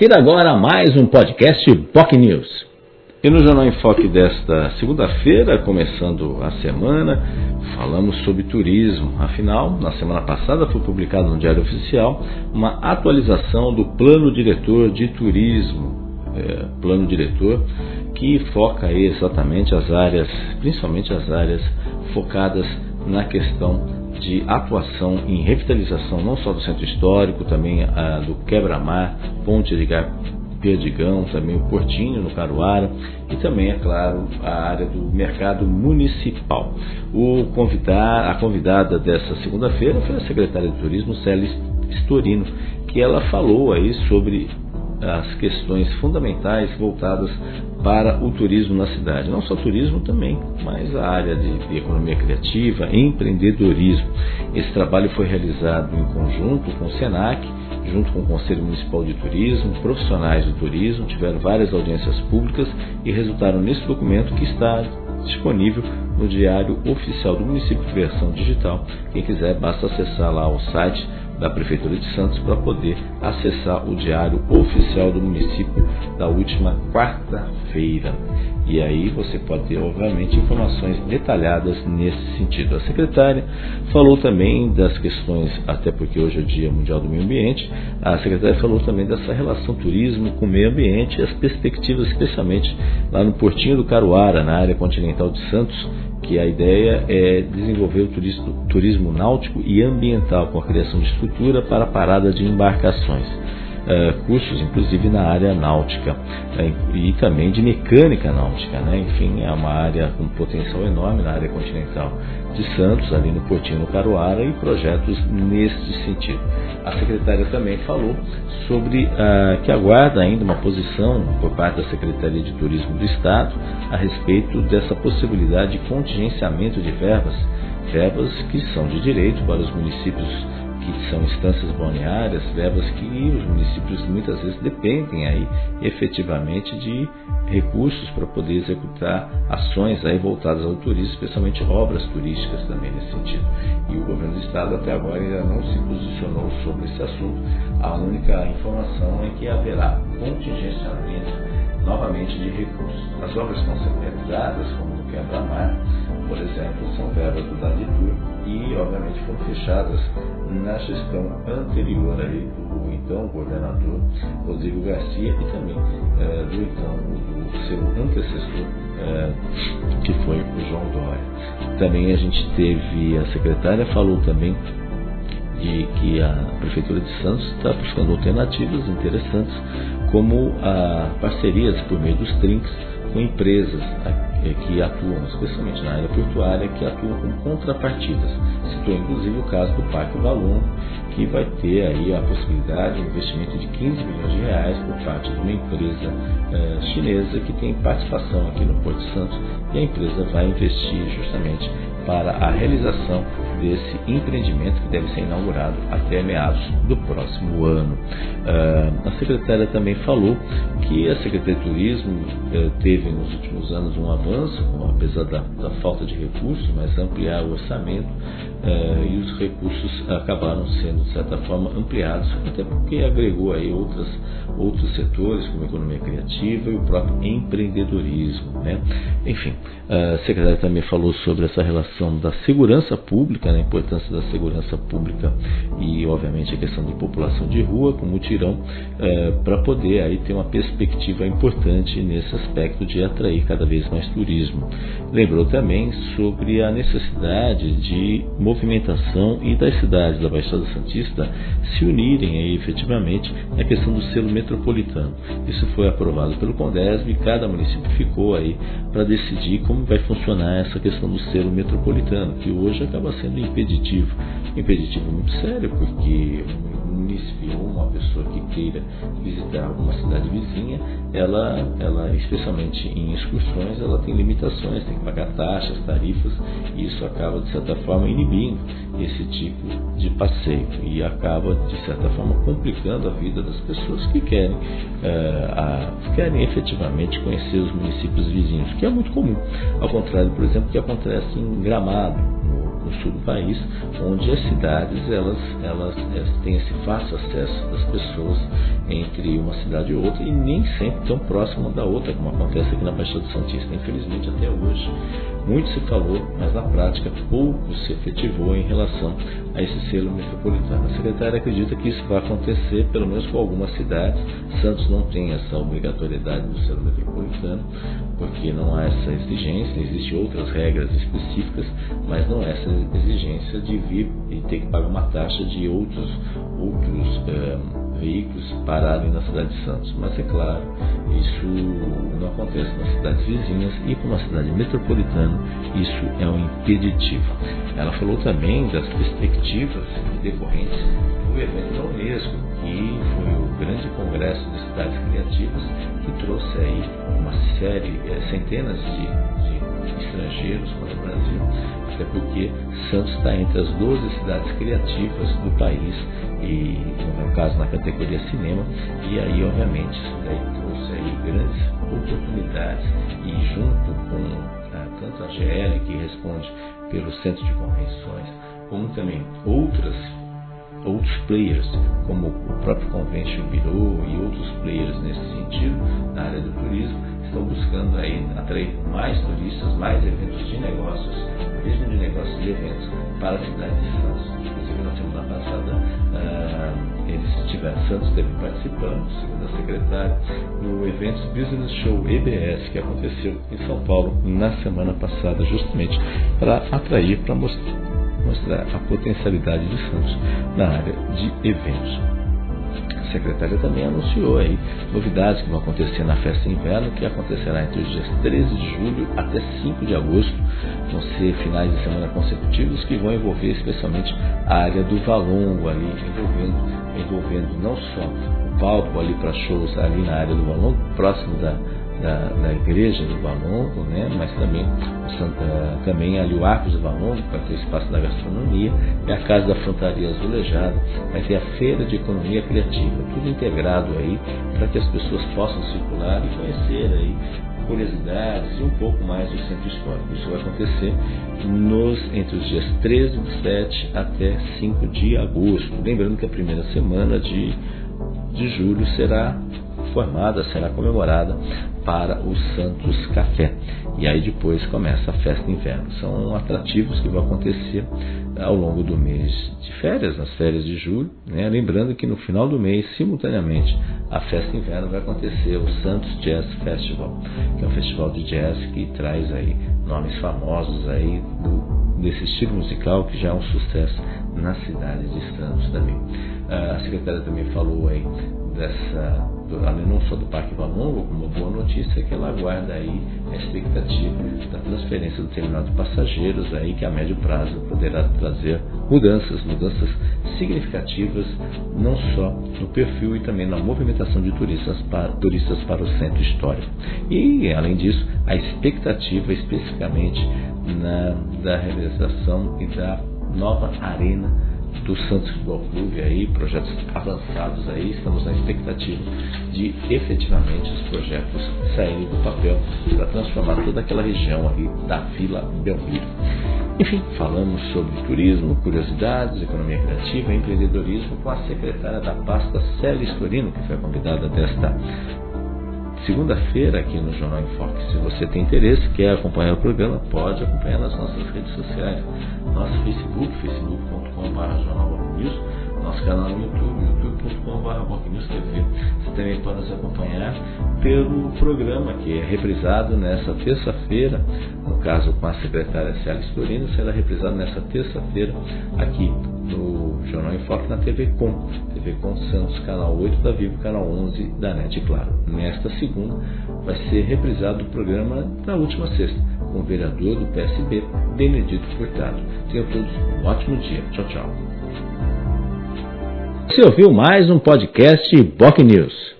confira agora mais um podcast POC News. E no Jornal em Foque desta segunda-feira, começando a semana, falamos sobre turismo. Afinal, na semana passada foi publicado no Diário Oficial uma atualização do Plano Diretor de Turismo. É, plano diretor que foca exatamente as áreas, principalmente as áreas focadas na questão de atuação em revitalização não só do centro histórico, também a, do quebra-mar, ponte de Perdigão, também o Portinho no Caruara e também, é claro, a área do mercado municipal. O convidar, a convidada dessa segunda-feira foi a secretária de Turismo, Célia Storino, que ela falou aí sobre as questões fundamentais voltadas para o turismo na cidade. Não só turismo também, mas a área de, de, economia criativa, empreendedorismo. Esse trabalho foi realizado em conjunto com o SENAC, junto com o Conselho Municipal de Turismo, profissionais do turismo, tiveram várias audiências públicas e resultaram nesse documento que está disponível no Diário Oficial do Município, versão digital. Quem quiser, basta acessar lá o site da Prefeitura de Santos para poder acessar o diário oficial do município da última quarta-feira. E aí você pode ter, obviamente, informações detalhadas nesse sentido. A secretária falou também das questões, até porque hoje é o Dia Mundial do Meio Ambiente, a secretária falou também dessa relação turismo com o meio ambiente, as perspectivas, especialmente lá no Portinho do Caruara, na área continental de Santos, que a ideia é desenvolver o turismo, turismo náutico e ambiental com a criação de estrutura para a parada de embarcações. Uh, cursos, inclusive na área náutica uh, e também de mecânica náutica, né? enfim, é uma área com potencial enorme na área continental de Santos, ali no Portinho no Caruara, e projetos nesse sentido. A secretária também falou sobre uh, que aguarda ainda uma posição por parte da Secretaria de Turismo do Estado a respeito dessa possibilidade de contingenciamento de verbas, verbas que são de direito para os municípios que são instâncias balneárias, verbas que os municípios muitas vezes dependem aí efetivamente de recursos para poder executar ações aí voltadas ao turismo, especialmente obras turísticas também nesse sentido. E o governo do estado até agora ainda não se posicionou sobre esse assunto. A única informação é que haverá contingenciamento novamente de recursos. As obras que estão sendo realizadas, como no quebra-mar, por exemplo, são verbas do Daditur e, obviamente, foram fechadas na gestão anterior aí do então governador Rodrigo Garcia e também é, do então do seu antecessor é, que foi o João Dória. Também a gente teve a secretária falou também de que a prefeitura de Santos está buscando alternativas interessantes como a parcerias por meio dos trinks com empresas é, que atuam, especialmente na área portuária, que atuam com contrapartidas. Citou inclusive o caso do Parque Valon, que vai ter aí a possibilidade de um investimento de 15 milhões de reais por parte de uma empresa é, chinesa que tem participação aqui no Porto Santos e a empresa vai investir justamente para a realização desse empreendimento que deve ser inaugurado até meados do próximo ano. Uh, a secretária também falou que a Secretaria de Turismo uh, teve nos últimos anos um avanço, apesar da, da falta de recursos, mas ampliar o orçamento uh, e os recursos acabaram sendo, de certa forma, ampliados, até porque agregou aí outras, outros setores, como a economia criativa e o próprio empreendedorismo. Né? Enfim, a secretária também falou sobre essa relação da segurança pública né, a importância da segurança pública e, obviamente, a questão de população de rua, com mutirão, é, para poder aí ter uma perspectiva importante nesse aspecto de atrair cada vez mais turismo. Lembrou também sobre a necessidade de movimentação e das cidades da Baixada Santista se unirem aí, efetivamente na questão do selo metropolitano. Isso foi aprovado pelo Condesb e cada município ficou aí para decidir como vai funcionar essa questão do selo metropolitano, que hoje acaba sendo impeditivo. Impeditivo muito sério, porque um município ou uma pessoa que queira visitar alguma cidade vizinha, ela, ela, especialmente em excursões, ela tem limitações, tem que pagar taxas, tarifas, e isso acaba, de certa forma, inibindo esse tipo de passeio e acaba, de certa forma, complicando a vida das pessoas que querem, é, a, querem efetivamente conhecer os municípios vizinhos, que é muito comum. Ao contrário, por exemplo, que acontece em Gramado, no sul do país, onde as cidades elas, elas, elas têm esse fácil acesso das pessoas entre uma cidade e outra e nem sempre tão próxima da outra, como acontece aqui na Baixada Santista. Infelizmente, até hoje, muito se falou, mas na prática pouco se efetivou em relação a esse selo metropolitano. A secretária acredita que isso vai acontecer, pelo menos com algumas cidades. Santos não tem essa obrigatoriedade do selo metropolitano, porque não há essa exigência, existem outras regras específicas, mas não há essa exigência de vir e ter que pagar uma taxa de outros, outros eh, veículos pararem na cidade de Santos. Mas é claro, isso não acontece nas cidades vizinhas e com uma cidade metropolitana isso é um impeditivo. Ela falou também das perspectivas decorrentes do evento da Unesco, que foi o grande congresso de cidades criativas que trouxe aí uma série, eh, centenas de, de estrangeiros para o Brasil, até porque Santos está entre as 12 cidades criativas do país e no meu caso na categoria cinema e aí obviamente isso daí trouxe aí grandes oportunidades. E junto com ah, tanto a GL que responde pelo centro de convenções como também outras outros players como o próprio Convention Bureau e outros players nesse sentido na área do turismo estão buscando aí atrair mais turistas, mais eventos de negócios, mesmo de negócios e eventos para a cidade de Santos. Inclusive na semana passada uh, eles tiveram, Santos esteve participando, segundo a secretária, no evento Business Show EBS que aconteceu em São Paulo na semana passada, justamente para atrair, para mostrar, mostrar a potencialidade de Santos na área de eventos a secretária também anunciou aí novidades que vão acontecer na festa inverno, que acontecerá entre os dias 13 de julho até 5 de agosto. Vão ser finais de semana consecutivos que vão envolver especialmente a área do Valongo ali, envolvendo, envolvendo não só o palco ali para shows ali na área do Valongo, próximo da da, da igreja do Valongo, né? mas também, Santa, também ali o Arcos do Valongo, para ter espaço da gastronomia, e a Casa da Frontaria Azulejada, vai ter a Feira de Economia Criativa, tudo integrado aí, para que as pessoas possam circular e conhecer aí curiosidades e um pouco mais do centro histórico. Isso vai acontecer nos, entre os dias 13 de 7 até 5 de agosto. Lembrando que a primeira semana de, de julho será formada, será comemorada para o Santos Café. E aí depois começa a festa inverno. São atrativos que vão acontecer ao longo do mês de férias, nas férias de julho. Né? Lembrando que no final do mês, simultaneamente, a festa inverno vai acontecer o Santos Jazz Festival, que é um festival de jazz que traz aí nomes famosos aí do, desse estilo musical que já é um sucesso na cidade de Santos também. A secretária também falou aí dessa além não só do Parque Valongo, como uma boa notícia é que ela aguarda aí a expectativa da transferência do terminal de passageiros aí que a médio prazo poderá trazer mudanças, mudanças significativas não só no perfil e também na movimentação de turistas para, turistas para o centro histórico. E além disso, a expectativa especificamente na, da realização e da nova arena do Santos Futebol Clube aí, projetos avançados aí, estamos na expectativa de efetivamente os projetos saírem do papel para transformar toda aquela região ali da Vila Belmiro. Enfim, falamos sobre turismo, curiosidades, economia criativa empreendedorismo com a secretária da pasta Célia Estorino, que foi convidada desta segunda-feira aqui no Jornal em Foque. Se você tem interesse, quer acompanhar o programa, pode acompanhar nas nossas redes sociais. Nosso Facebook, facebook.com.br Jornal News, nosso canal no YouTube, youtube.com.br. Você também pode nos acompanhar pelo programa que é reprisado nessa terça-feira, no caso com a secretária Célia Estorino, será reprisado nessa terça-feira aqui no Jornal em Foque na TV Com, TV Com Santos, canal 8 da Vivo, canal 11 da NET Claro. Nesta segunda vai ser reprisado o programa da última sexta, com o vereador do PSB, Benedito Furtado. Tenham todos um ótimo dia. Tchau, tchau. Você ouviu mais um podcast Boc News.